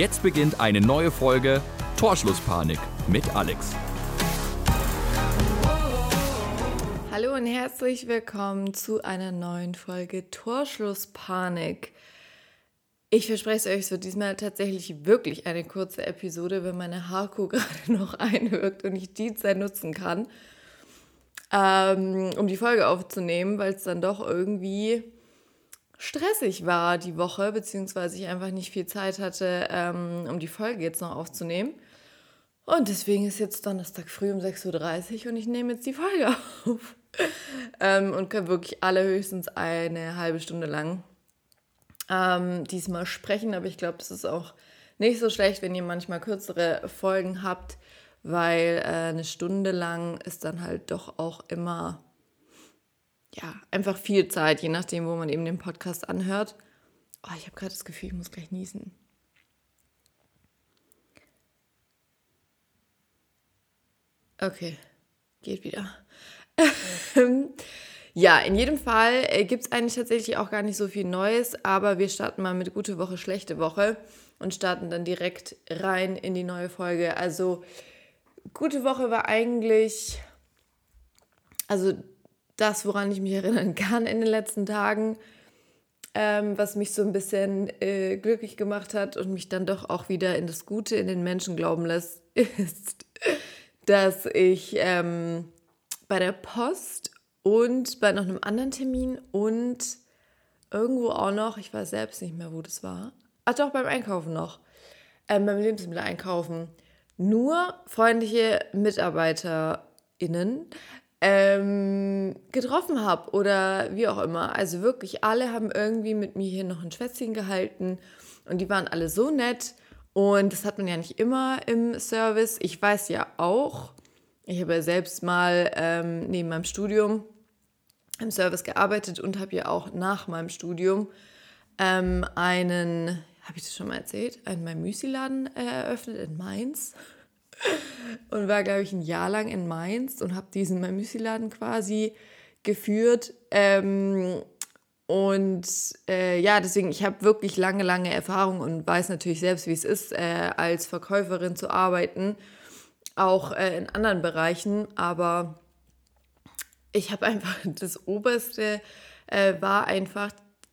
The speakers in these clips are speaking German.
Jetzt beginnt eine neue Folge Torschlusspanik mit Alex. Hallo und herzlich willkommen zu einer neuen Folge Torschlusspanik. Ich verspreche es euch, wird diesmal tatsächlich wirklich eine kurze Episode, wenn meine Haarkuh gerade noch einwirkt und ich die Zeit nutzen kann, ähm, um die Folge aufzunehmen, weil es dann doch irgendwie stressig war die Woche, beziehungsweise ich einfach nicht viel Zeit hatte, ähm, um die Folge jetzt noch aufzunehmen. Und deswegen ist jetzt Donnerstag früh um 6.30 Uhr und ich nehme jetzt die Folge auf. ähm, und kann wirklich alle höchstens eine halbe Stunde lang ähm, diesmal sprechen. Aber ich glaube, das ist auch nicht so schlecht, wenn ihr manchmal kürzere Folgen habt, weil äh, eine Stunde lang ist dann halt doch auch immer ja, einfach viel Zeit, je nachdem, wo man eben den Podcast anhört. Oh, ich habe gerade das Gefühl, ich muss gleich niesen. Okay, geht wieder. ja, in jedem Fall äh, gibt es eigentlich tatsächlich auch gar nicht so viel Neues, aber wir starten mal mit gute Woche, schlechte Woche und starten dann direkt rein in die neue Folge. Also, gute Woche war eigentlich, also das, woran ich mich erinnern kann in den letzten Tagen, ähm, was mich so ein bisschen äh, glücklich gemacht hat und mich dann doch auch wieder in das Gute in den Menschen glauben lässt, ist, dass ich ähm, bei der Post und bei noch einem anderen Termin und irgendwo auch noch, ich weiß selbst nicht mehr, wo das war. Ach doch, beim Einkaufen noch. Ähm, beim Lebensmittel einkaufen. Nur freundliche MitarbeiterInnen ähm, getroffen habe oder wie auch immer. Also wirklich alle haben irgendwie mit mir hier noch ein Schwätzchen gehalten und die waren alle so nett und das hat man ja nicht immer im Service. Ich weiß ja auch, ich habe ja selbst mal ähm, neben meinem Studium im Service gearbeitet und habe ja auch nach meinem Studium ähm, einen, habe ich das schon mal erzählt, einen Müsli-Laden äh, eröffnet in Mainz und war, glaube ich, ein Jahr lang in Mainz und habe diesen Müsli-Laden quasi geführt. Ähm, und äh, ja, deswegen, ich habe wirklich lange, lange Erfahrung und weiß natürlich selbst, wie es ist, äh, als Verkäuferin zu arbeiten, auch äh, in anderen Bereichen. Aber ich habe einfach das Oberste äh, war einfach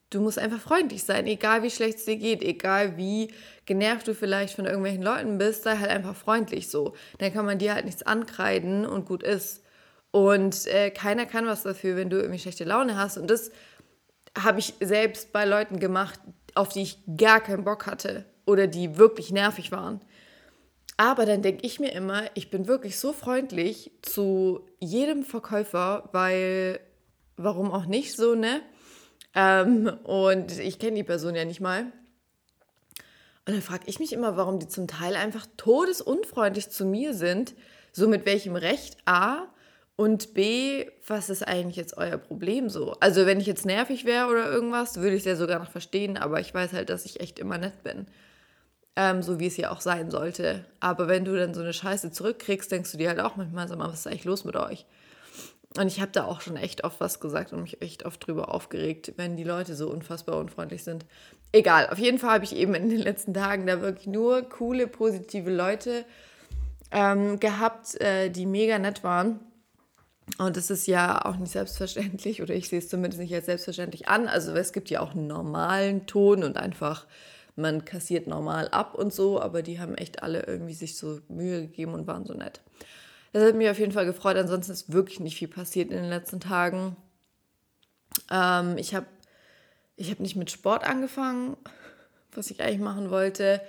du musst einfach freundlich sein, egal wie schlecht es dir geht, egal wie genervt du vielleicht von irgendwelchen Leuten bist, sei halt einfach freundlich so. Dann kann man dir halt nichts ankreiden und gut ist. Und äh, keiner kann was dafür, wenn du irgendwie schlechte Laune hast. Und das habe ich selbst bei Leuten gemacht, auf die ich gar keinen Bock hatte oder die wirklich nervig waren. Aber dann denke ich mir immer, ich bin wirklich so freundlich zu jedem Verkäufer, weil warum auch nicht so, ne? Ähm, und ich kenne die Person ja nicht mal. Und dann frage ich mich immer, warum die zum Teil einfach todesunfreundlich zu mir sind. So mit welchem Recht A und B, was ist eigentlich jetzt euer Problem so? Also wenn ich jetzt nervig wäre oder irgendwas, würde ich es ja sogar noch verstehen, aber ich weiß halt, dass ich echt immer nett bin. Ähm, so wie es ja auch sein sollte. Aber wenn du dann so eine Scheiße zurückkriegst, denkst du dir halt auch manchmal, sag mal, was ist eigentlich los mit euch? Und ich habe da auch schon echt oft was gesagt und mich echt oft drüber aufgeregt, wenn die Leute so unfassbar unfreundlich sind. Egal, auf jeden Fall habe ich eben in den letzten Tagen da wirklich nur coole, positive Leute ähm, gehabt, äh, die mega nett waren. Und das ist ja auch nicht selbstverständlich, oder ich sehe es zumindest nicht als selbstverständlich an. Also es gibt ja auch einen normalen Ton und einfach, man kassiert normal ab und so, aber die haben echt alle irgendwie sich so Mühe gegeben und waren so nett. Das hat mich auf jeden Fall gefreut. Ansonsten ist wirklich nicht viel passiert in den letzten Tagen. Ähm, ich habe ich hab nicht mit Sport angefangen, was ich eigentlich machen wollte.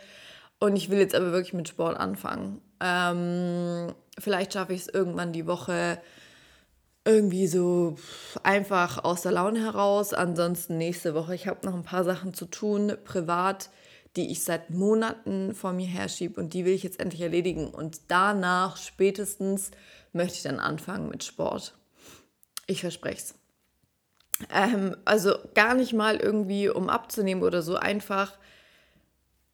Und ich will jetzt aber wirklich mit Sport anfangen. Ähm, vielleicht schaffe ich es irgendwann die Woche irgendwie so einfach aus der Laune heraus. Ansonsten nächste Woche. Ich habe noch ein paar Sachen zu tun, privat die ich seit Monaten vor mir herschiebe und die will ich jetzt endlich erledigen. Und danach spätestens möchte ich dann anfangen mit Sport. Ich verspreche es. Ähm, also gar nicht mal irgendwie, um abzunehmen oder so, einfach.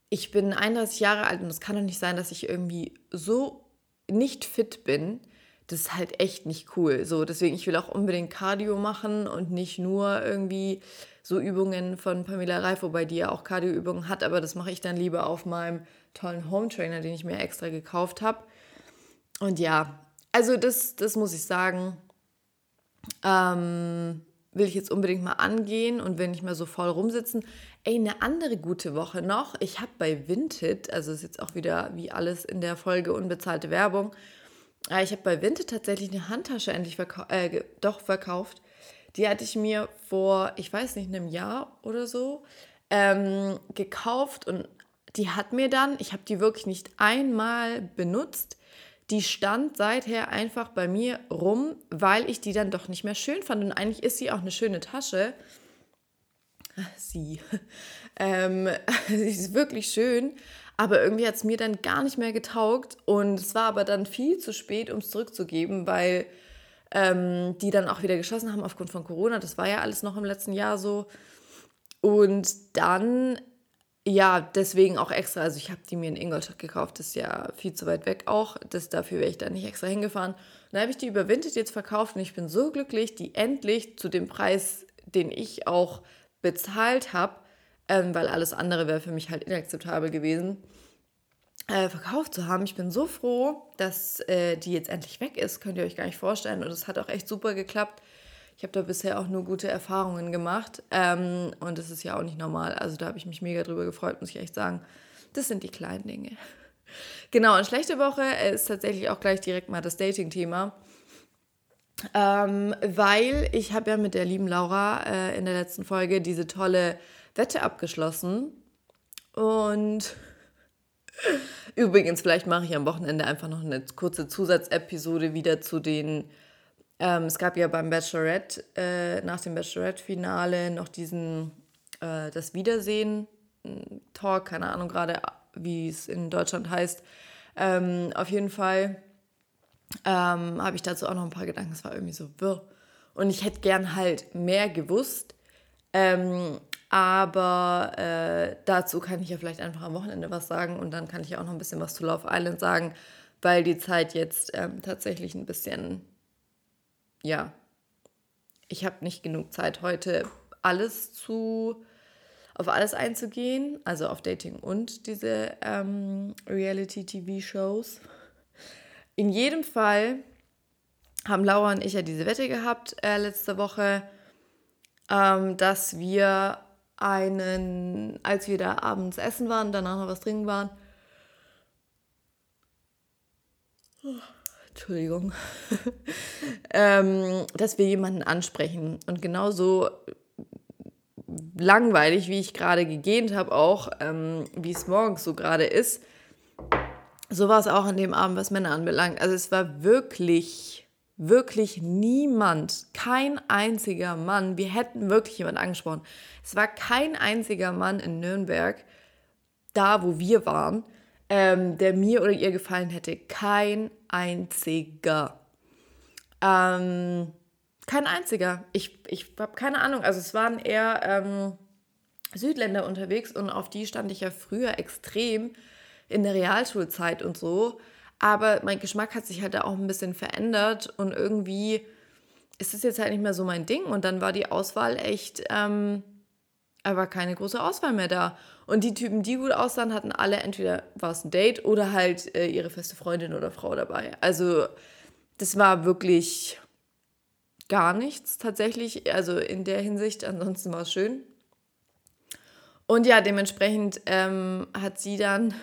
Ich bin 31 Jahre alt und es kann doch nicht sein, dass ich irgendwie so nicht fit bin, das ist halt echt nicht cool. So, deswegen, ich will auch unbedingt Cardio machen und nicht nur irgendwie so Übungen von Pamela Reif, wobei die ja auch Cardioübungen hat, aber das mache ich dann lieber auf meinem tollen Home Trainer, den ich mir extra gekauft habe. Und ja, also das, das muss ich sagen, ähm, will ich jetzt unbedingt mal angehen und will nicht mehr so voll rumsitzen. Ey, eine andere gute Woche noch. Ich habe bei Vinted, also ist jetzt auch wieder wie alles in der Folge unbezahlte Werbung, ich habe bei Vinted tatsächlich eine Handtasche endlich verkau äh, doch verkauft. Die hatte ich mir vor, ich weiß nicht, einem Jahr oder so ähm, gekauft und die hat mir dann, ich habe die wirklich nicht einmal benutzt, die stand seither einfach bei mir rum, weil ich die dann doch nicht mehr schön fand. Und eigentlich ist sie auch eine schöne Tasche. Sie. ähm, sie ist wirklich schön. Aber irgendwie hat es mir dann gar nicht mehr getaugt. Und es war aber dann viel zu spät, um es zurückzugeben, weil ähm, die dann auch wieder geschossen haben aufgrund von Corona. Das war ja alles noch im letzten Jahr so. Und dann, ja, deswegen auch extra, also ich habe die mir in Ingolstadt gekauft, das ist ja viel zu weit weg auch. Das, dafür wäre ich da nicht extra hingefahren. Dann habe ich die überwintert jetzt verkauft und ich bin so glücklich, die endlich zu dem Preis, den ich auch bezahlt habe, ähm, weil alles andere wäre für mich halt inakzeptabel gewesen, äh, verkauft zu haben. Ich bin so froh, dass äh, die jetzt endlich weg ist, könnt ihr euch gar nicht vorstellen. Und es hat auch echt super geklappt. Ich habe da bisher auch nur gute Erfahrungen gemacht. Ähm, und das ist ja auch nicht normal. Also da habe ich mich mega drüber gefreut, muss ich echt sagen. Das sind die kleinen Dinge. Genau, und schlechte Woche ist tatsächlich auch gleich direkt mal das Dating-Thema. Ähm, weil ich habe ja mit der lieben Laura äh, in der letzten Folge diese tolle Wette abgeschlossen. Und übrigens, vielleicht mache ich am Wochenende einfach noch eine kurze Zusatzepisode wieder zu den. Ähm, es gab ja beim Bachelorette, äh, nach dem Bachelorette-Finale noch diesen, äh, das Wiedersehen-Talk, keine Ahnung gerade, wie es in Deutschland heißt. Ähm, auf jeden Fall ähm, habe ich dazu auch noch ein paar Gedanken. Es war irgendwie so wirr. Und ich hätte gern halt mehr gewusst. Ähm, aber äh, dazu kann ich ja vielleicht einfach am Wochenende was sagen und dann kann ich ja auch noch ein bisschen was zu Love Island sagen, weil die Zeit jetzt ähm, tatsächlich ein bisschen, ja, ich habe nicht genug Zeit heute alles zu, auf alles einzugehen, also auf Dating und diese ähm, Reality-TV-Shows. In jedem Fall haben Laura und ich ja diese Wette gehabt äh, letzte Woche, ähm, dass wir einen, als wir da abends essen waren, danach noch was trinken waren. Entschuldigung. ähm, dass wir jemanden ansprechen. Und genauso langweilig, wie ich gerade gegähnt habe, auch ähm, wie es morgens so gerade ist, so war es auch an dem Abend, was Männer anbelangt. Also es war wirklich wirklich niemand, kein einziger Mann, wir hätten wirklich jemand angesprochen. Es war kein einziger Mann in Nürnberg, da wo wir waren, ähm, der mir oder ihr gefallen hätte. Kein einziger. Ähm, kein einziger. Ich, ich habe keine Ahnung. Also es waren eher ähm, Südländer unterwegs und auf die stand ich ja früher extrem in der Realschulzeit und so. Aber mein Geschmack hat sich halt da auch ein bisschen verändert und irgendwie ist es jetzt halt nicht mehr so mein Ding. Und dann war die Auswahl echt, ähm, aber keine große Auswahl mehr da. Und die Typen, die gut aussahen, hatten alle entweder war es ein Date oder halt äh, ihre feste Freundin oder Frau dabei. Also das war wirklich gar nichts tatsächlich. Also in der Hinsicht, ansonsten war es schön. Und ja, dementsprechend ähm, hat sie dann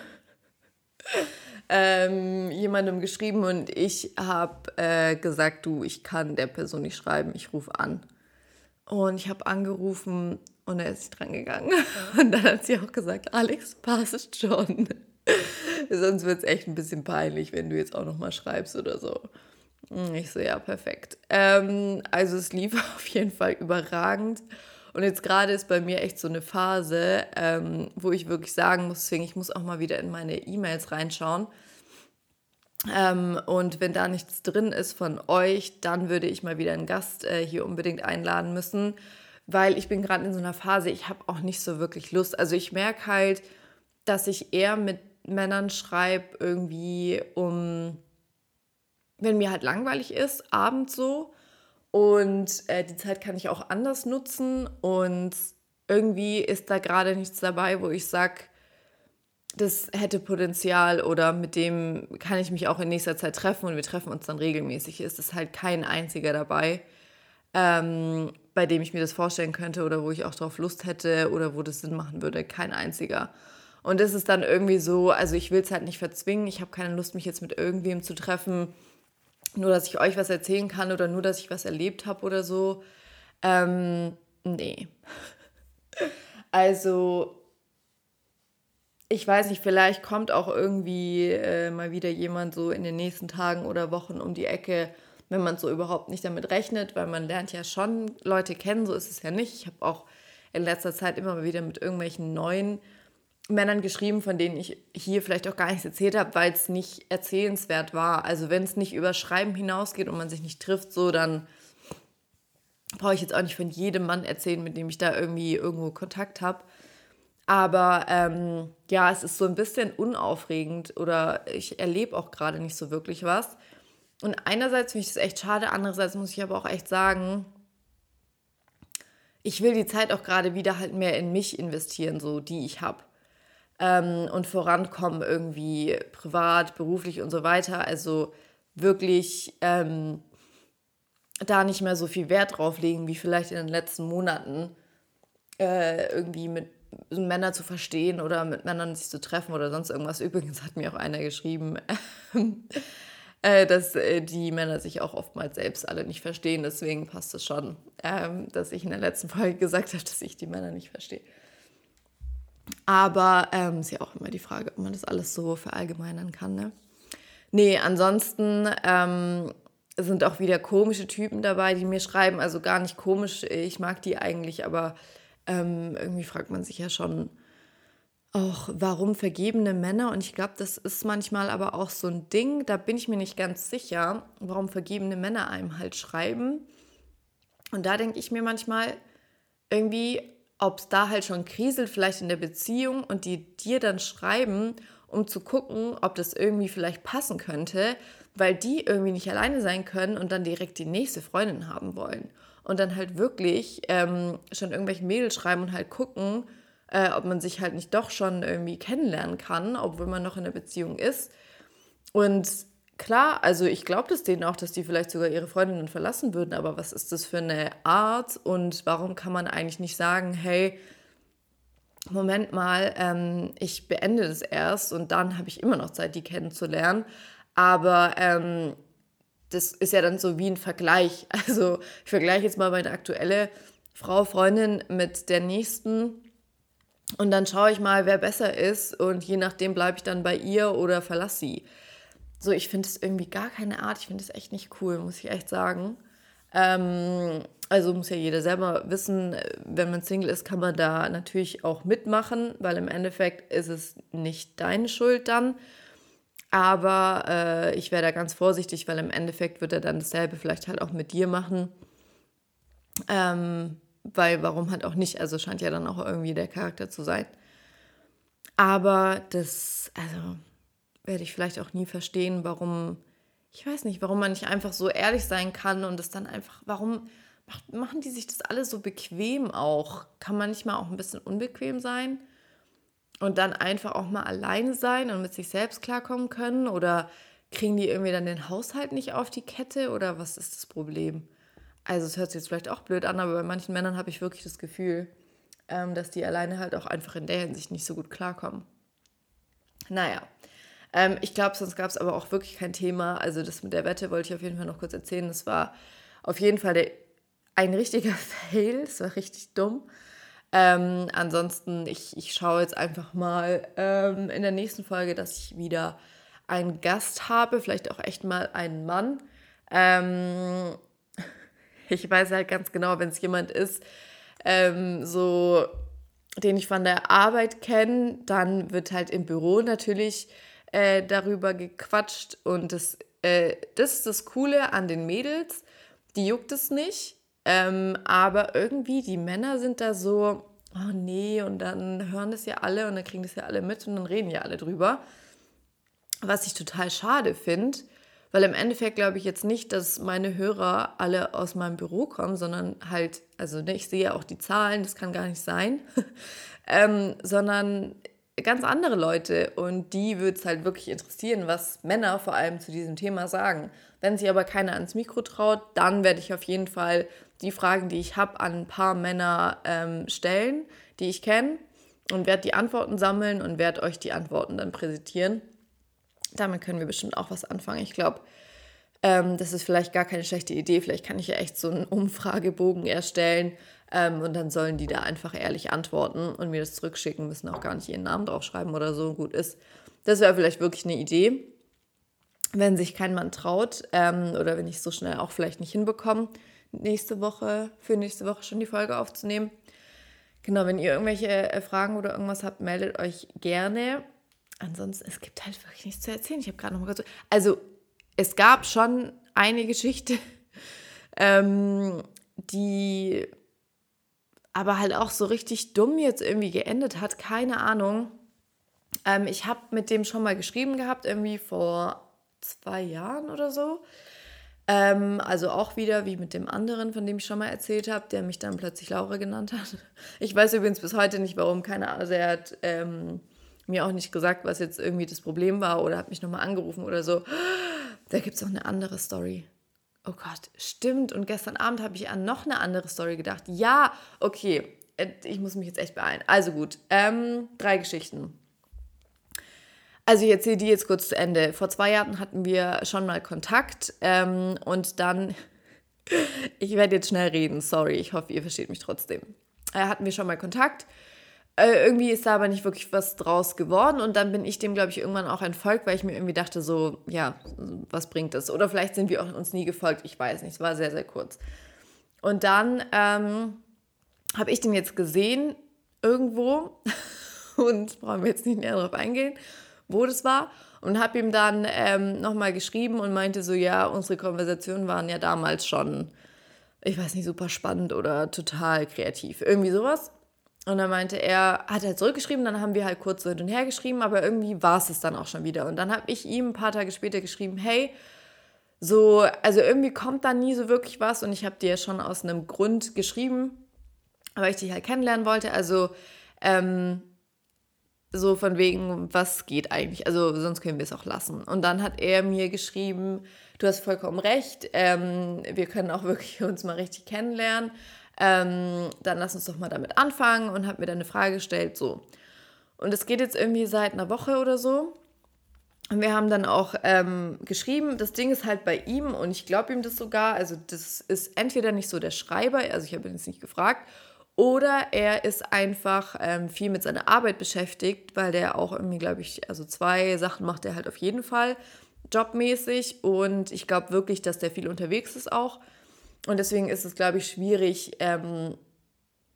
ähm, jemandem geschrieben und ich habe äh, gesagt, du, ich kann der Person nicht schreiben, ich rufe an. Und ich habe angerufen und er ist nicht dran gegangen. Und dann hat sie auch gesagt, Alex, passt schon. Sonst wird es echt ein bisschen peinlich, wenn du jetzt auch nochmal schreibst oder so. Ich so, ja, perfekt. Ähm, also es lief auf jeden Fall überragend. Und jetzt gerade ist bei mir echt so eine Phase, ähm, wo ich wirklich sagen muss, deswegen, ich muss auch mal wieder in meine E-Mails reinschauen. Ähm, und wenn da nichts drin ist von euch, dann würde ich mal wieder einen Gast äh, hier unbedingt einladen müssen, weil ich bin gerade in so einer Phase, ich habe auch nicht so wirklich Lust. Also ich merke halt, dass ich eher mit Männern schreibe, irgendwie um wenn mir halt langweilig ist, abends so. Und äh, die Zeit kann ich auch anders nutzen. Und irgendwie ist da gerade nichts dabei, wo ich sage, das hätte Potenzial oder mit dem kann ich mich auch in nächster Zeit treffen und wir treffen uns dann regelmäßig. Ist es halt kein einziger dabei, ähm, bei dem ich mir das vorstellen könnte oder wo ich auch darauf Lust hätte oder wo das Sinn machen würde. Kein einziger. Und das ist dann irgendwie so, also ich will es halt nicht verzwingen. Ich habe keine Lust, mich jetzt mit irgendwem zu treffen, nur dass ich euch was erzählen kann oder nur, dass ich was erlebt habe oder so. Ähm, nee. Also ich weiß nicht, vielleicht kommt auch irgendwie äh, mal wieder jemand so in den nächsten Tagen oder Wochen um die Ecke, wenn man so überhaupt nicht damit rechnet, weil man lernt ja schon Leute kennen, so ist es ja nicht. Ich habe auch in letzter Zeit immer mal wieder mit irgendwelchen neuen Männern geschrieben, von denen ich hier vielleicht auch gar nichts erzählt habe, weil es nicht erzählenswert war. Also wenn es nicht über Schreiben hinausgeht und man sich nicht trifft, so dann brauche ich jetzt auch nicht von jedem Mann erzählen, mit dem ich da irgendwie irgendwo Kontakt habe. Aber ähm, ja, es ist so ein bisschen unaufregend oder ich erlebe auch gerade nicht so wirklich was. Und einerseits finde ich das echt schade, andererseits muss ich aber auch echt sagen, ich will die Zeit auch gerade wieder halt mehr in mich investieren, so die ich habe. Ähm, und vorankommen irgendwie privat, beruflich und so weiter. Also wirklich ähm, da nicht mehr so viel Wert drauf legen, wie vielleicht in den letzten Monaten äh, irgendwie mit Männer zu verstehen oder mit Männern sich zu treffen oder sonst irgendwas. Übrigens hat mir auch einer geschrieben, äh, dass äh, die Männer sich auch oftmals selbst alle nicht verstehen. Deswegen passt es schon, ähm, dass ich in der letzten Folge gesagt habe, dass ich die Männer nicht verstehe. Aber ähm, ist ja auch immer die Frage, ob man das alles so verallgemeinern kann. Ne? Nee, ansonsten ähm, sind auch wieder komische Typen dabei, die mir schreiben. Also gar nicht komisch, ich mag die eigentlich, aber ähm, irgendwie fragt man sich ja schon auch, warum vergebene Männer? Und ich glaube, das ist manchmal aber auch so ein Ding, da bin ich mir nicht ganz sicher, warum vergebene Männer einem halt schreiben. Und da denke ich mir manchmal irgendwie, ob es da halt schon kriselt, vielleicht in der Beziehung und die dir dann schreiben, um zu gucken, ob das irgendwie vielleicht passen könnte, weil die irgendwie nicht alleine sein können und dann direkt die nächste Freundin haben wollen und dann halt wirklich ähm, schon irgendwelchen Mädels schreiben und halt gucken, äh, ob man sich halt nicht doch schon irgendwie kennenlernen kann, obwohl man noch in einer Beziehung ist. Und klar, also ich glaube das denen auch, dass die vielleicht sogar ihre Freundinnen verlassen würden, aber was ist das für eine Art und warum kann man eigentlich nicht sagen, hey, Moment mal, ähm, ich beende das erst und dann habe ich immer noch Zeit, die kennenzulernen. Aber ähm, das ist ja dann so wie ein Vergleich. Also ich vergleiche jetzt mal meine aktuelle Frau, Freundin mit der nächsten und dann schaue ich mal, wer besser ist und je nachdem bleibe ich dann bei ihr oder verlasse sie. So, ich finde es irgendwie gar keine Art. Ich finde es echt nicht cool, muss ich echt sagen. Ähm, also muss ja jeder selber wissen, wenn man Single ist, kann man da natürlich auch mitmachen, weil im Endeffekt ist es nicht deine Schuld dann. Aber äh, ich wäre da ganz vorsichtig, weil im Endeffekt wird er dann dasselbe vielleicht halt auch mit dir machen. Ähm, weil warum halt auch nicht? Also scheint ja dann auch irgendwie der Charakter zu sein. Aber das, also werde ich vielleicht auch nie verstehen, warum, ich weiß nicht, warum man nicht einfach so ehrlich sein kann und es dann einfach, warum machen die sich das alle so bequem auch? Kann man nicht mal auch ein bisschen unbequem sein? und dann einfach auch mal alleine sein und mit sich selbst klarkommen können? Oder kriegen die irgendwie dann den Haushalt nicht auf die Kette? Oder was ist das Problem? Also es hört sich jetzt vielleicht auch blöd an, aber bei manchen Männern habe ich wirklich das Gefühl, ähm, dass die alleine halt auch einfach in der Hinsicht nicht so gut klarkommen. Naja, ähm, ich glaube, sonst gab es aber auch wirklich kein Thema. Also das mit der Wette wollte ich auf jeden Fall noch kurz erzählen. Das war auf jeden Fall der, ein richtiger Fail. Das war richtig dumm. Ähm, ansonsten, ich, ich schaue jetzt einfach mal ähm, in der nächsten Folge, dass ich wieder einen Gast habe, vielleicht auch echt mal einen Mann. Ähm, ich weiß halt ganz genau, wenn es jemand ist, ähm, so den ich von der Arbeit kenne, dann wird halt im Büro natürlich äh, darüber gequatscht und das, äh, das ist das Coole an den Mädels, die juckt es nicht. Ähm, aber irgendwie, die Männer sind da so, oh nee, und dann hören das ja alle und dann kriegen das ja alle mit und dann reden ja alle drüber. Was ich total schade finde, Weil im Endeffekt glaube ich jetzt nicht, dass meine Hörer alle aus meinem Büro kommen, sondern halt, also ne, ich sehe auch die Zahlen, das kann gar nicht sein, ähm, sondern ganz andere Leute und die würde es halt wirklich interessieren, was Männer vor allem zu diesem Thema sagen. Wenn sich aber keiner ans Mikro traut, dann werde ich auf jeden Fall die Fragen, die ich habe, an ein paar Männer ähm, stellen, die ich kenne und werde die Antworten sammeln und werde euch die Antworten dann präsentieren. Damit können wir bestimmt auch was anfangen. Ich glaube, ähm, das ist vielleicht gar keine schlechte Idee. Vielleicht kann ich ja echt so einen Umfragebogen erstellen ähm, und dann sollen die da einfach ehrlich antworten und mir das zurückschicken, müssen auch gar nicht ihren Namen draufschreiben oder so gut ist. Das wäre vielleicht wirklich eine Idee, wenn sich kein Mann traut ähm, oder wenn ich so schnell auch vielleicht nicht hinbekomme, nächste Woche, für nächste Woche schon die Folge aufzunehmen. Genau, wenn ihr irgendwelche äh, Fragen oder irgendwas habt, meldet euch gerne. Ansonsten, es gibt halt wirklich nichts zu erzählen. Ich habe gerade noch mal kurz. Also, es gab schon eine Geschichte, ähm, die aber halt auch so richtig dumm jetzt irgendwie geendet hat. Keine Ahnung. Ähm, ich habe mit dem schon mal geschrieben gehabt, irgendwie vor zwei Jahren oder so. Ähm, also auch wieder wie mit dem anderen, von dem ich schon mal erzählt habe, der mich dann plötzlich Laura genannt hat. Ich weiß übrigens bis heute nicht, warum. Keine Ahnung. Also er hat ähm, mir auch nicht gesagt, was jetzt irgendwie das Problem war oder hat mich nochmal angerufen oder so. Da gibt es noch eine andere Story. Oh Gott, stimmt. Und gestern Abend habe ich an noch eine andere Story gedacht. Ja, okay. Äh, ich muss mich jetzt echt beeilen. Also gut, ähm, drei Geschichten. Also ich erzähle die jetzt kurz zu Ende. Vor zwei Jahren hatten wir schon mal Kontakt ähm, und dann, ich werde jetzt schnell reden, sorry, ich hoffe, ihr versteht mich trotzdem. Äh, hatten wir schon mal Kontakt äh, irgendwie ist da aber nicht wirklich was draus geworden und dann bin ich dem, glaube ich, irgendwann auch entfolgt, weil ich mir irgendwie dachte, so, ja, was bringt das? Oder vielleicht sind wir auch uns nie gefolgt, ich weiß nicht, es war sehr, sehr kurz. Und dann ähm, habe ich den jetzt gesehen irgendwo und brauchen wir jetzt nicht näher darauf eingehen, wo das war und habe ihm dann ähm, nochmal geschrieben und meinte so, ja, unsere Konversationen waren ja damals schon, ich weiß nicht, super spannend oder total kreativ, irgendwie sowas. Und dann meinte er, hat er zurückgeschrieben, dann haben wir halt kurz so hin und her geschrieben, aber irgendwie war es es dann auch schon wieder. Und dann habe ich ihm ein paar Tage später geschrieben, hey, so, also irgendwie kommt da nie so wirklich was und ich habe dir schon aus einem Grund geschrieben, weil ich dich halt kennenlernen wollte. Also, ähm, so von wegen, was geht eigentlich? Also, sonst können wir es auch lassen. Und dann hat er mir geschrieben, du hast vollkommen recht, ähm, wir können auch wirklich uns mal richtig kennenlernen ähm, dann lass uns doch mal damit anfangen und habe mir dann eine Frage gestellt, so. Und es geht jetzt irgendwie seit einer Woche oder so. Und wir haben dann auch ähm, geschrieben, das Ding ist halt bei ihm und ich glaube ihm das sogar, also das ist entweder nicht so der Schreiber, also ich habe ihn jetzt nicht gefragt, oder er ist einfach ähm, viel mit seiner Arbeit beschäftigt, weil der auch irgendwie, glaube ich, also zwei Sachen macht er halt auf jeden Fall jobmäßig und ich glaube wirklich, dass der viel unterwegs ist auch. Und deswegen ist es, glaube ich, schwierig ähm,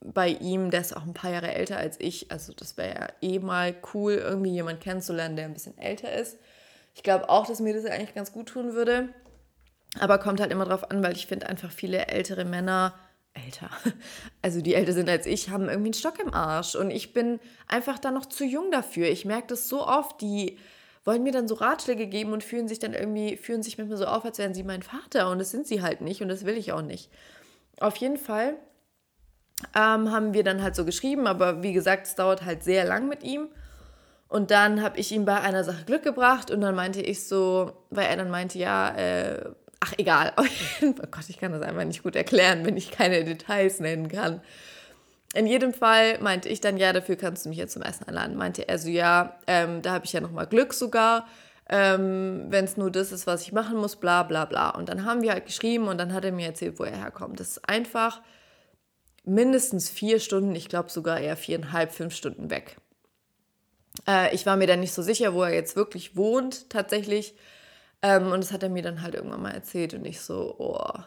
bei ihm, der ist auch ein paar Jahre älter als ich. Also das wäre ja eh mal cool, irgendwie jemanden kennenzulernen, der ein bisschen älter ist. Ich glaube auch, dass mir das eigentlich ganz gut tun würde. Aber kommt halt immer drauf an, weil ich finde einfach viele ältere Männer, älter, also die älter sind als ich, haben irgendwie einen Stock im Arsch. Und ich bin einfach da noch zu jung dafür. Ich merke das so oft, die wollen mir dann so Ratschläge geben und fühlen sich dann irgendwie, führen sich mit mir so auf, als wären sie mein Vater. Und das sind sie halt nicht und das will ich auch nicht. Auf jeden Fall ähm, haben wir dann halt so geschrieben, aber wie gesagt, es dauert halt sehr lang mit ihm. Und dann habe ich ihm bei einer Sache Glück gebracht und dann meinte ich so, weil er dann meinte, ja, äh, ach egal, oh Gott, ich kann das einfach nicht gut erklären, wenn ich keine Details nennen kann. In jedem Fall meinte ich dann, ja, dafür kannst du mich jetzt zum Essen einladen. Meinte er so, ja, ähm, da habe ich ja nochmal Glück sogar, ähm, wenn es nur das ist, was ich machen muss, bla bla bla. Und dann haben wir halt geschrieben und dann hat er mir erzählt, wo er herkommt. Das ist einfach mindestens vier Stunden, ich glaube sogar eher viereinhalb, fünf Stunden weg. Äh, ich war mir dann nicht so sicher, wo er jetzt wirklich wohnt, tatsächlich. Ähm, und das hat er mir dann halt irgendwann mal erzählt und ich so, oh,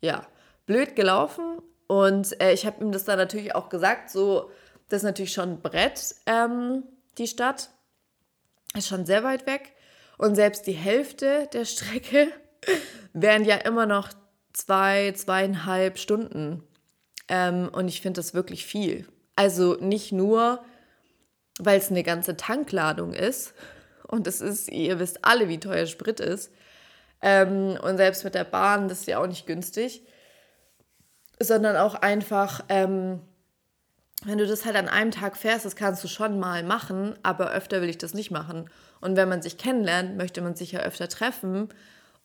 ja, blöd gelaufen, und äh, ich habe ihm das dann natürlich auch gesagt, so, das ist natürlich schon ein Brett, ähm, die Stadt. Ist schon sehr weit weg. Und selbst die Hälfte der Strecke wären ja immer noch zwei, zweieinhalb Stunden. Ähm, und ich finde das wirklich viel. Also nicht nur, weil es eine ganze Tankladung ist. Und es ist, ihr wisst alle, wie teuer Sprit ist. Ähm, und selbst mit der Bahn, das ist ja auch nicht günstig. Sondern auch einfach, ähm, wenn du das halt an einem Tag fährst, das kannst du schon mal machen, aber öfter will ich das nicht machen. Und wenn man sich kennenlernt, möchte man sich ja öfter treffen.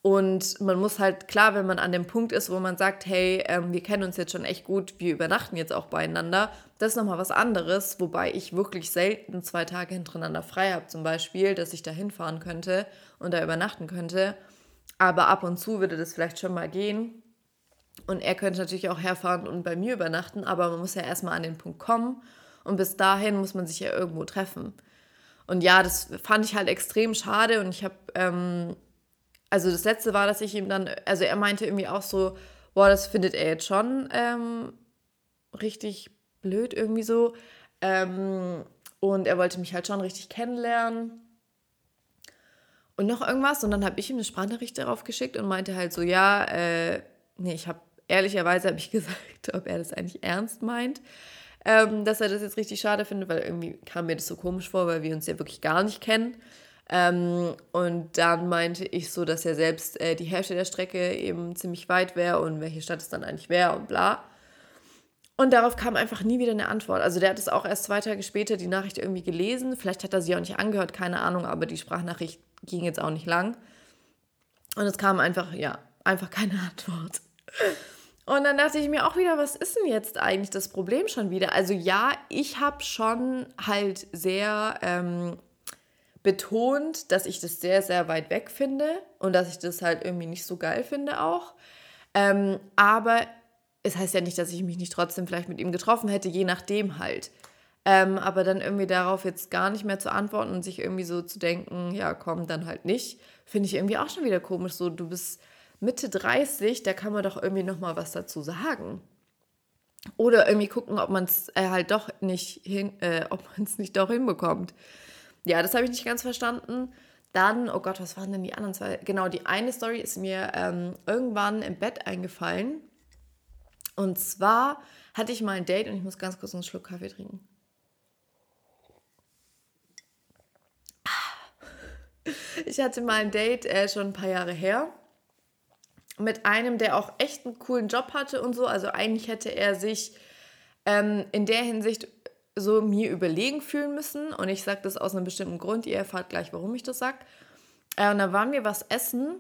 Und man muss halt, klar, wenn man an dem Punkt ist, wo man sagt, hey, ähm, wir kennen uns jetzt schon echt gut, wir übernachten jetzt auch beieinander, das ist nochmal was anderes, wobei ich wirklich selten zwei Tage hintereinander frei habe, zum Beispiel, dass ich da hinfahren könnte und da übernachten könnte. Aber ab und zu würde das vielleicht schon mal gehen. Und er könnte natürlich auch herfahren und bei mir übernachten, aber man muss ja erstmal an den Punkt kommen. Und bis dahin muss man sich ja irgendwo treffen. Und ja, das fand ich halt extrem schade. Und ich habe, ähm, also das letzte war, dass ich ihm dann, also er meinte irgendwie auch so, boah, das findet er jetzt schon ähm, richtig blöd irgendwie so. Ähm, und er wollte mich halt schon richtig kennenlernen und noch irgendwas. Und dann habe ich ihm eine Sprachnachricht darauf geschickt und meinte halt so, ja, äh, nee, ich habe, ehrlicherweise habe ich gesagt, ob er das eigentlich ernst meint, ähm, dass er das jetzt richtig schade findet, weil irgendwie kam mir das so komisch vor, weil wir uns ja wirklich gar nicht kennen. Ähm, und dann meinte ich so, dass ja selbst äh, die Hälfte der Strecke eben ziemlich weit wäre und welche Stadt es dann eigentlich wäre und bla. Und darauf kam einfach nie wieder eine Antwort. Also der hat es auch erst zwei Tage später die Nachricht irgendwie gelesen. Vielleicht hat er sie auch nicht angehört, keine Ahnung, aber die Sprachnachricht ging jetzt auch nicht lang. Und es kam einfach, ja, einfach keine Antwort. Und dann dachte ich mir auch wieder, was ist denn jetzt eigentlich das Problem schon wieder? Also ja, ich habe schon halt sehr ähm, betont, dass ich das sehr, sehr weit weg finde und dass ich das halt irgendwie nicht so geil finde auch. Ähm, aber es heißt ja nicht, dass ich mich nicht trotzdem vielleicht mit ihm getroffen hätte, je nachdem halt. Ähm, aber dann irgendwie darauf jetzt gar nicht mehr zu antworten und sich irgendwie so zu denken, ja, komm, dann halt nicht, finde ich irgendwie auch schon wieder komisch. So, du bist Mitte 30, da kann man doch irgendwie nochmal was dazu sagen. Oder irgendwie gucken, ob man es äh, halt doch nicht hin, äh, ob man es nicht doch hinbekommt. Ja, das habe ich nicht ganz verstanden. Dann, oh Gott, was waren denn die anderen zwei? Genau, die eine Story ist mir ähm, irgendwann im Bett eingefallen. Und zwar hatte ich mal ein Date und ich muss ganz kurz einen Schluck Kaffee trinken. Ich hatte mal ein Date äh, schon ein paar Jahre her mit einem, der auch echt einen coolen Job hatte und so. Also eigentlich hätte er sich ähm, in der Hinsicht so mir überlegen fühlen müssen. Und ich sage das aus einem bestimmten Grund. Ihr erfahrt gleich, warum ich das sage. Äh, und da waren wir was essen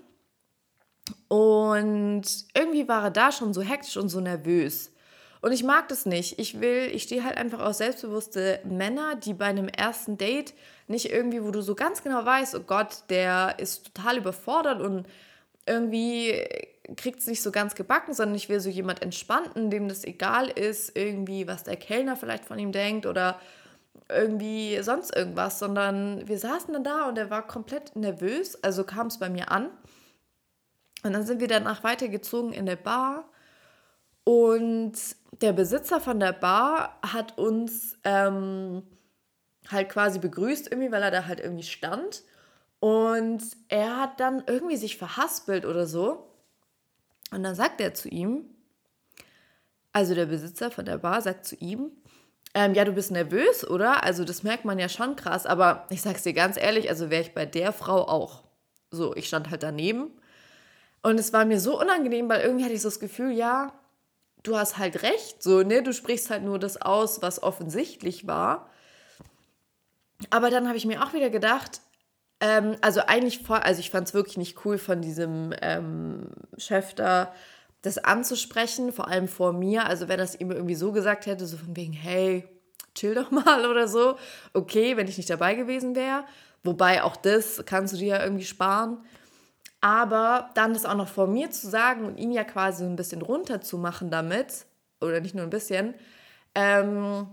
und irgendwie war er da schon so hektisch und so nervös. Und ich mag das nicht. Ich will, ich stehe halt einfach auf selbstbewusste Männer, die bei einem ersten Date nicht irgendwie, wo du so ganz genau weißt, oh Gott, der ist total überfordert und irgendwie kriegt es nicht so ganz gebacken, sondern ich will so jemand entspannten, dem das egal ist, irgendwie, was der Kellner vielleicht von ihm denkt oder irgendwie sonst irgendwas, sondern wir saßen dann da und er war komplett nervös, also kam es bei mir an. Und dann sind wir danach weitergezogen in der Bar. Und der Besitzer von der Bar hat uns ähm, halt quasi begrüßt, irgendwie, weil er da halt irgendwie stand. Und er hat dann irgendwie sich verhaspelt oder so. Und dann sagt er zu ihm, also der Besitzer von der Bar sagt zu ihm, ähm, ja, du bist nervös, oder? Also das merkt man ja schon krass, aber ich sag's dir ganz ehrlich, also wäre ich bei der Frau auch. So, ich stand halt daneben und es war mir so unangenehm, weil irgendwie hatte ich so das Gefühl, ja, du hast halt recht, so, ne? Du sprichst halt nur das aus, was offensichtlich war. Aber dann habe ich mir auch wieder gedacht, ähm, also eigentlich vor, also ich fand es wirklich nicht cool von diesem ähm, Chef da, das anzusprechen, vor allem vor mir. Also wenn es ihm irgendwie so gesagt hätte, so von wegen, hey, chill doch mal oder so, okay, wenn ich nicht dabei gewesen wäre. Wobei auch das kannst du dir ja irgendwie sparen. Aber dann das auch noch vor mir zu sagen und ihn ja quasi ein bisschen runterzumachen damit, oder nicht nur ein bisschen, ähm,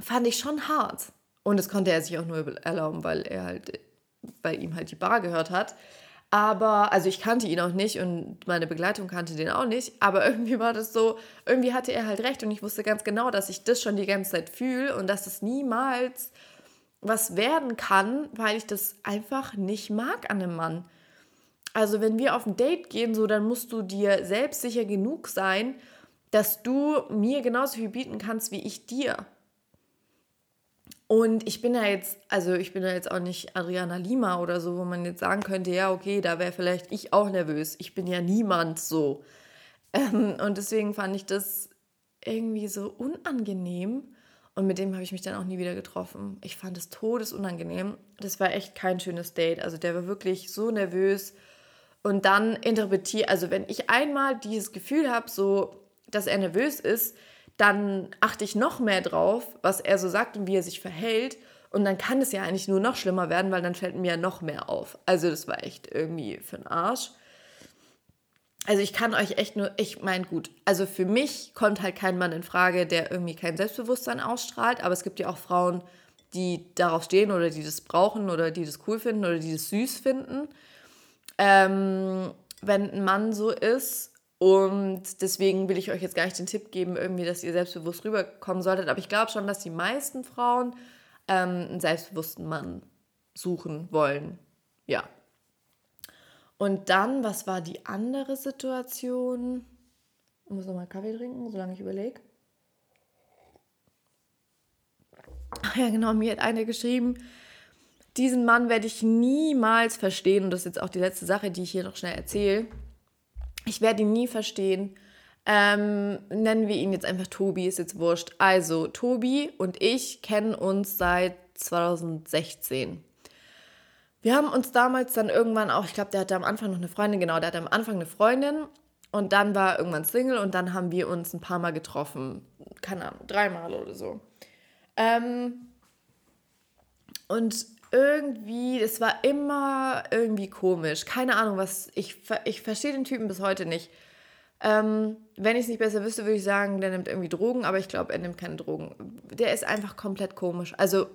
fand ich schon hart. Und das konnte er sich auch nur erlauben, weil er halt, bei ihm halt die Bar gehört hat. Aber, also ich kannte ihn auch nicht und meine Begleitung kannte den auch nicht. Aber irgendwie war das so, irgendwie hatte er halt recht und ich wusste ganz genau, dass ich das schon die ganze Zeit fühle und dass es niemals was werden kann, weil ich das einfach nicht mag an einem Mann. Also wenn wir auf ein Date gehen, so dann musst du dir selbstsicher genug sein, dass du mir genauso viel bieten kannst wie ich dir. Und ich bin ja jetzt, also ich bin ja jetzt auch nicht Adriana Lima oder so, wo man jetzt sagen könnte, ja, okay, da wäre vielleicht ich auch nervös. Ich bin ja niemand so. Ähm, und deswegen fand ich das irgendwie so unangenehm. Und mit dem habe ich mich dann auch nie wieder getroffen. Ich fand es todesunangenehm. Das war echt kein schönes Date. Also der war wirklich so nervös. Und dann interpretiere, also wenn ich einmal dieses Gefühl habe, so, dass er nervös ist, dann achte ich noch mehr drauf, was er so sagt und wie er sich verhält. Und dann kann es ja eigentlich nur noch schlimmer werden, weil dann fällt mir ja noch mehr auf. Also das war echt irgendwie für den Arsch. Also ich kann euch echt nur, ich meine gut, also für mich kommt halt kein Mann in Frage, der irgendwie kein Selbstbewusstsein ausstrahlt, aber es gibt ja auch Frauen, die darauf stehen oder die das brauchen oder die das cool finden oder die das süß finden. Ähm, wenn ein Mann so ist und deswegen will ich euch jetzt gar nicht den Tipp geben, irgendwie, dass ihr selbstbewusst rüberkommen solltet. Aber ich glaube schon, dass die meisten Frauen ähm, einen selbstbewussten Mann suchen wollen. Ja. Und dann, was war die andere Situation? Ich muss nochmal Kaffee trinken, solange ich überlege. Ach ja, genau, mir hat eine geschrieben, diesen Mann werde ich niemals verstehen. Und das ist jetzt auch die letzte Sache, die ich hier noch schnell erzähle. Ich werde ihn nie verstehen. Ähm, nennen wir ihn jetzt einfach Tobi, ist jetzt wurscht. Also, Tobi und ich kennen uns seit 2016. Wir haben uns damals dann irgendwann auch, ich glaube, der hatte am Anfang noch eine Freundin, genau, der hatte am Anfang eine Freundin und dann war er irgendwann Single und dann haben wir uns ein paar Mal getroffen. Keine Ahnung, dreimal oder so. Ähm, und irgendwie, es war immer irgendwie komisch. Keine Ahnung, was. Ich, ich verstehe den Typen bis heute nicht. Ähm, wenn ich es nicht besser wüsste, würde ich sagen, der nimmt irgendwie Drogen, aber ich glaube, er nimmt keine Drogen. Der ist einfach komplett komisch. Also,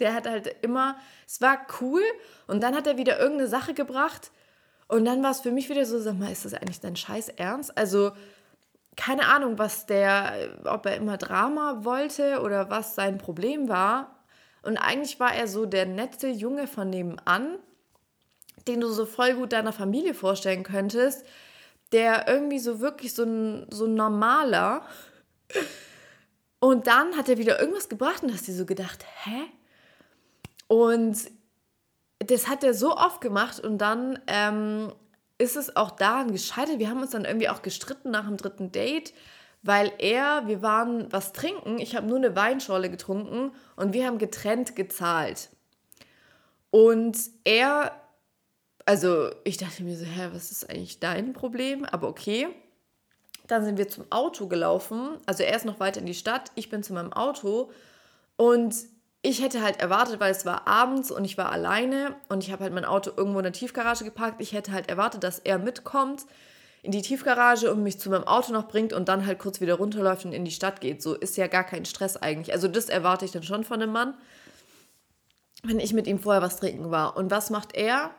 der hat halt immer. Es war cool und dann hat er wieder irgendeine Sache gebracht und dann war es für mich wieder so: sag mal, ist das eigentlich dein Scheiß Ernst? Also, keine Ahnung, was der. Ob er immer Drama wollte oder was sein Problem war und eigentlich war er so der nette Junge von nebenan, den du so voll gut deiner Familie vorstellen könntest, der irgendwie so wirklich so ein, so normaler. Und dann hat er wieder irgendwas gebracht und hast dir so gedacht, hä? Und das hat er so oft gemacht und dann ähm, ist es auch daran gescheitert. Wir haben uns dann irgendwie auch gestritten nach dem dritten Date, weil er, wir waren was trinken, ich habe nur eine Weinschorle getrunken und wir haben getrennt gezahlt. Und er, also ich dachte mir so, hä, was ist eigentlich dein Problem? Aber okay. Dann sind wir zum Auto gelaufen. Also er ist noch weiter in die Stadt, ich bin zu meinem Auto. Und ich hätte halt erwartet, weil es war abends und ich war alleine und ich habe halt mein Auto irgendwo in der Tiefgarage geparkt. Ich hätte halt erwartet, dass er mitkommt in die Tiefgarage und mich zu meinem Auto noch bringt und dann halt kurz wieder runterläuft und in die Stadt geht. So ist ja gar kein Stress eigentlich. Also das erwarte ich dann schon von einem Mann, wenn ich mit ihm vorher was trinken war. Und was macht er?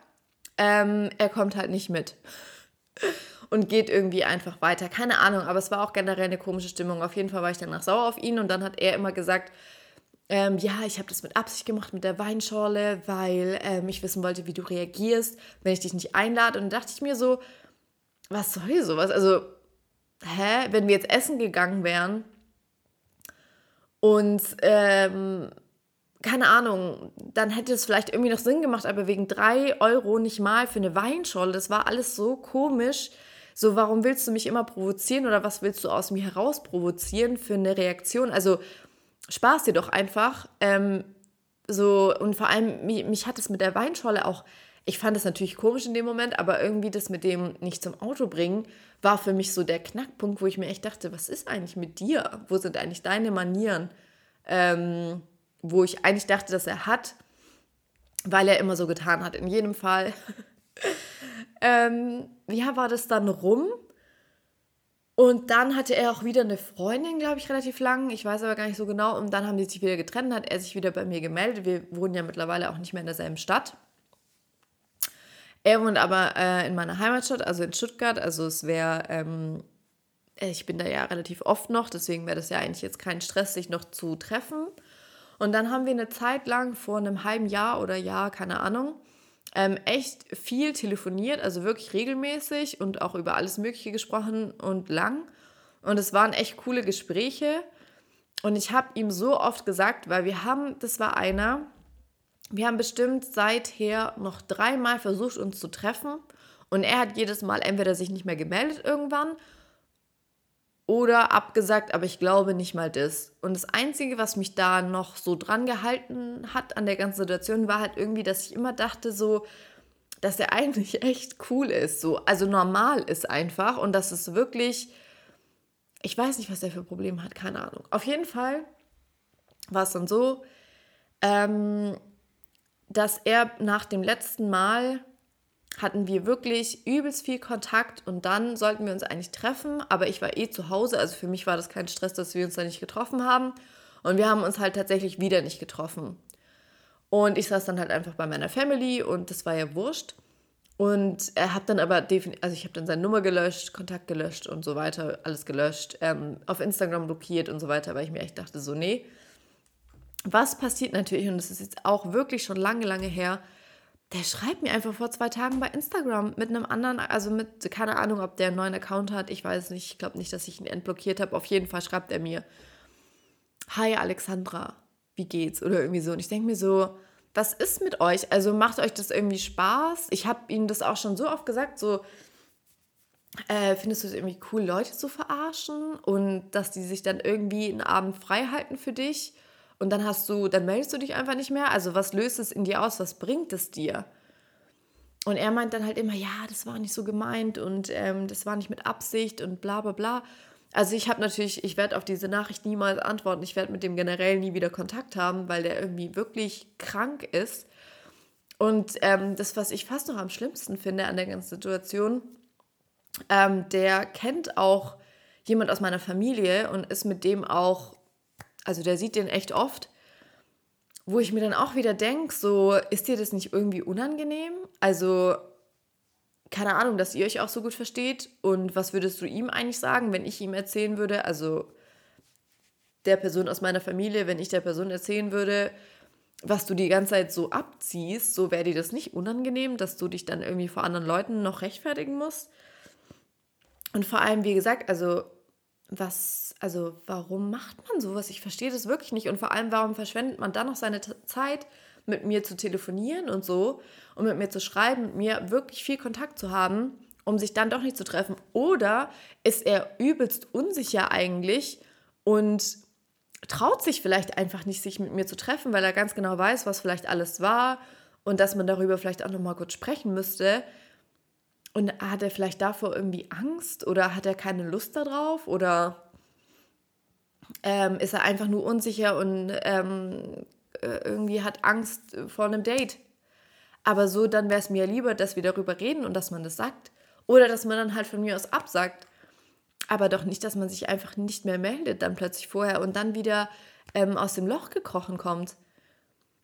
Ähm, er kommt halt nicht mit und geht irgendwie einfach weiter. Keine Ahnung, aber es war auch generell eine komische Stimmung. Auf jeden Fall war ich danach sauer auf ihn und dann hat er immer gesagt, ähm, ja, ich habe das mit Absicht gemacht mit der Weinschorle, weil ähm, ich wissen wollte, wie du reagierst, wenn ich dich nicht einlade. Und dachte ich mir so, was soll sowas? Also, hä? Wenn wir jetzt essen gegangen wären und ähm, keine Ahnung, dann hätte es vielleicht irgendwie noch Sinn gemacht, aber wegen drei Euro nicht mal für eine Weinscholle, das war alles so komisch. So, warum willst du mich immer provozieren oder was willst du aus mir heraus provozieren für eine Reaktion? Also, spaß dir doch einfach. Ähm, so, und vor allem, mich, mich hat es mit der Weinscholle auch ich fand es natürlich komisch in dem Moment, aber irgendwie das mit dem nicht zum Auto bringen, war für mich so der Knackpunkt, wo ich mir echt dachte, was ist eigentlich mit dir? Wo sind eigentlich deine Manieren? Ähm, wo ich eigentlich dachte, dass er hat, weil er immer so getan hat. In jedem Fall. ähm, ja, war das dann rum. Und dann hatte er auch wieder eine Freundin, glaube ich, relativ lang. Ich weiß aber gar nicht so genau. Und dann haben die sich wieder getrennt, hat er sich wieder bei mir gemeldet. Wir wohnen ja mittlerweile auch nicht mehr in derselben Stadt. Er wohnt aber äh, in meiner Heimatstadt, also in Stuttgart. Also es wäre, ähm, ich bin da ja relativ oft noch, deswegen wäre das ja eigentlich jetzt kein Stress, sich noch zu treffen. Und dann haben wir eine Zeit lang vor einem halben Jahr oder Jahr, keine Ahnung, ähm, echt viel telefoniert, also wirklich regelmäßig und auch über alles Mögliche gesprochen und lang. Und es waren echt coole Gespräche. Und ich habe ihm so oft gesagt, weil wir haben, das war einer, wir haben bestimmt seither noch dreimal versucht, uns zu treffen. Und er hat jedes Mal entweder sich nicht mehr gemeldet irgendwann oder abgesagt, aber ich glaube nicht mal das. Und das Einzige, was mich da noch so dran gehalten hat an der ganzen Situation, war halt irgendwie, dass ich immer dachte, so, dass er eigentlich echt cool ist. So, also normal ist einfach und dass es wirklich. Ich weiß nicht, was er für Probleme hat, keine Ahnung. Auf jeden Fall war es dann so, ähm, dass er nach dem letzten Mal hatten wir wirklich übelst viel Kontakt und dann sollten wir uns eigentlich treffen, aber ich war eh zu Hause, also für mich war das kein Stress, dass wir uns da nicht getroffen haben und wir haben uns halt tatsächlich wieder nicht getroffen. Und ich saß dann halt einfach bei meiner Family und das war ja wurscht. Und er hat dann aber definitiv, also ich habe dann seine Nummer gelöscht, Kontakt gelöscht und so weiter, alles gelöscht, ähm, auf Instagram blockiert und so weiter, weil ich mir echt dachte, so, nee. Was passiert natürlich, und das ist jetzt auch wirklich schon lange, lange her, der schreibt mir einfach vor zwei Tagen bei Instagram mit einem anderen, also mit, keine Ahnung, ob der einen neuen Account hat, ich weiß nicht, ich glaube nicht, dass ich ihn entblockiert habe. Auf jeden Fall schreibt er mir, Hi Alexandra, wie geht's? Oder irgendwie so. Und ich denke mir so, was ist mit euch? Also macht euch das irgendwie Spaß? Ich habe ihnen das auch schon so oft gesagt, so, äh, findest du es irgendwie cool, Leute zu verarschen und dass die sich dann irgendwie einen Abend frei halten für dich? Und dann hast du, dann meldest du dich einfach nicht mehr. Also was löst es in dir aus? Was bringt es dir? Und er meint dann halt immer, ja, das war nicht so gemeint und ähm, das war nicht mit Absicht und bla bla bla. Also ich habe natürlich, ich werde auf diese Nachricht niemals antworten. Ich werde mit dem generell nie wieder Kontakt haben, weil der irgendwie wirklich krank ist. Und ähm, das, was ich fast noch am schlimmsten finde an der ganzen Situation, ähm, der kennt auch jemand aus meiner Familie und ist mit dem auch also der sieht den echt oft, wo ich mir dann auch wieder denke, so, ist dir das nicht irgendwie unangenehm? Also, keine Ahnung, dass ihr euch auch so gut versteht. Und was würdest du ihm eigentlich sagen, wenn ich ihm erzählen würde, also der Person aus meiner Familie, wenn ich der Person erzählen würde, was du die ganze Zeit so abziehst, so wäre dir das nicht unangenehm, dass du dich dann irgendwie vor anderen Leuten noch rechtfertigen musst. Und vor allem, wie gesagt, also was, also warum macht man sowas? Ich verstehe das wirklich nicht. Und vor allem, warum verschwendet man dann noch seine Zeit, mit mir zu telefonieren und so und mit mir zu schreiben, mit mir wirklich viel Kontakt zu haben, um sich dann doch nicht zu treffen? Oder ist er übelst unsicher eigentlich und traut sich vielleicht einfach nicht, sich mit mir zu treffen, weil er ganz genau weiß, was vielleicht alles war und dass man darüber vielleicht auch nochmal kurz sprechen müsste. Und hat er vielleicht davor irgendwie Angst oder hat er keine Lust darauf oder ähm, ist er einfach nur unsicher und ähm, äh, irgendwie hat Angst vor einem Date? Aber so, dann wäre es mir lieber, dass wir darüber reden und dass man das sagt. Oder dass man dann halt von mir aus absagt. Aber doch nicht, dass man sich einfach nicht mehr meldet, dann plötzlich vorher und dann wieder ähm, aus dem Loch gekrochen kommt.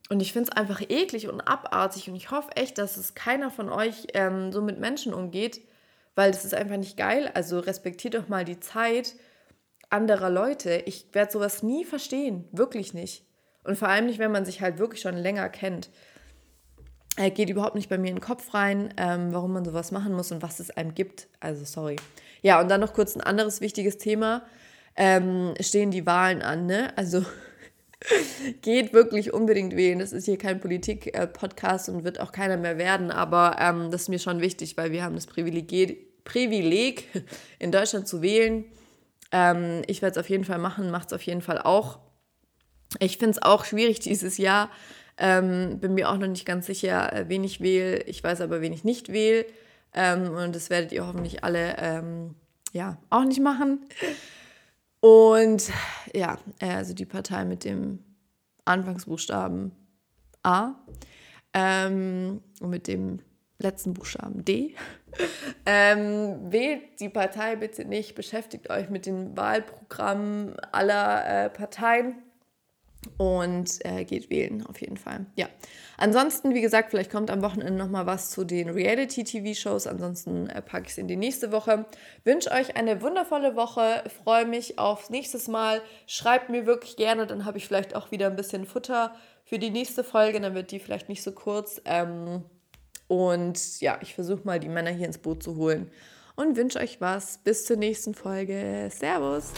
Und ich finde es einfach eklig und abartig und ich hoffe echt, dass es keiner von euch ähm, so mit Menschen umgeht, weil das ist einfach nicht geil. Also respektiert doch mal die Zeit anderer Leute. Ich werde sowas nie verstehen, wirklich nicht. Und vor allem nicht, wenn man sich halt wirklich schon länger kennt. Er geht überhaupt nicht bei mir in den Kopf rein, ähm, warum man sowas machen muss und was es einem gibt. Also sorry. Ja, und dann noch kurz ein anderes wichtiges Thema. Ähm, stehen die Wahlen an, ne? Also Geht wirklich unbedingt wählen. Das ist hier kein Politik-Podcast und wird auch keiner mehr werden, aber ähm, das ist mir schon wichtig, weil wir haben das Privileg, Privileg in Deutschland zu wählen. Ähm, ich werde es auf jeden Fall machen, macht es auf jeden Fall auch. Ich finde es auch schwierig dieses Jahr. Ähm, bin mir auch noch nicht ganz sicher, äh, wen ich wähle. Ich weiß aber, wen ich nicht wähle. Ähm, und das werdet ihr hoffentlich alle ähm, ja, auch nicht machen. Und ja, also die Partei mit dem Anfangsbuchstaben A ähm, und mit dem letzten Buchstaben D. ähm, wählt die Partei bitte nicht, beschäftigt euch mit den Wahlprogrammen aller äh, Parteien und äh, geht wählen auf jeden Fall. Ja. Ansonsten, wie gesagt, vielleicht kommt am Wochenende noch mal was zu den Reality-TV-Shows. Ansonsten äh, packe ich es in die nächste Woche. Wünsche euch eine wundervolle Woche. Freue mich aufs nächste Mal. Schreibt mir wirklich gerne, dann habe ich vielleicht auch wieder ein bisschen Futter für die nächste Folge. Dann wird die vielleicht nicht so kurz. Ähm, und ja, ich versuche mal, die Männer hier ins Boot zu holen. Und wünsche euch was. Bis zur nächsten Folge. Servus.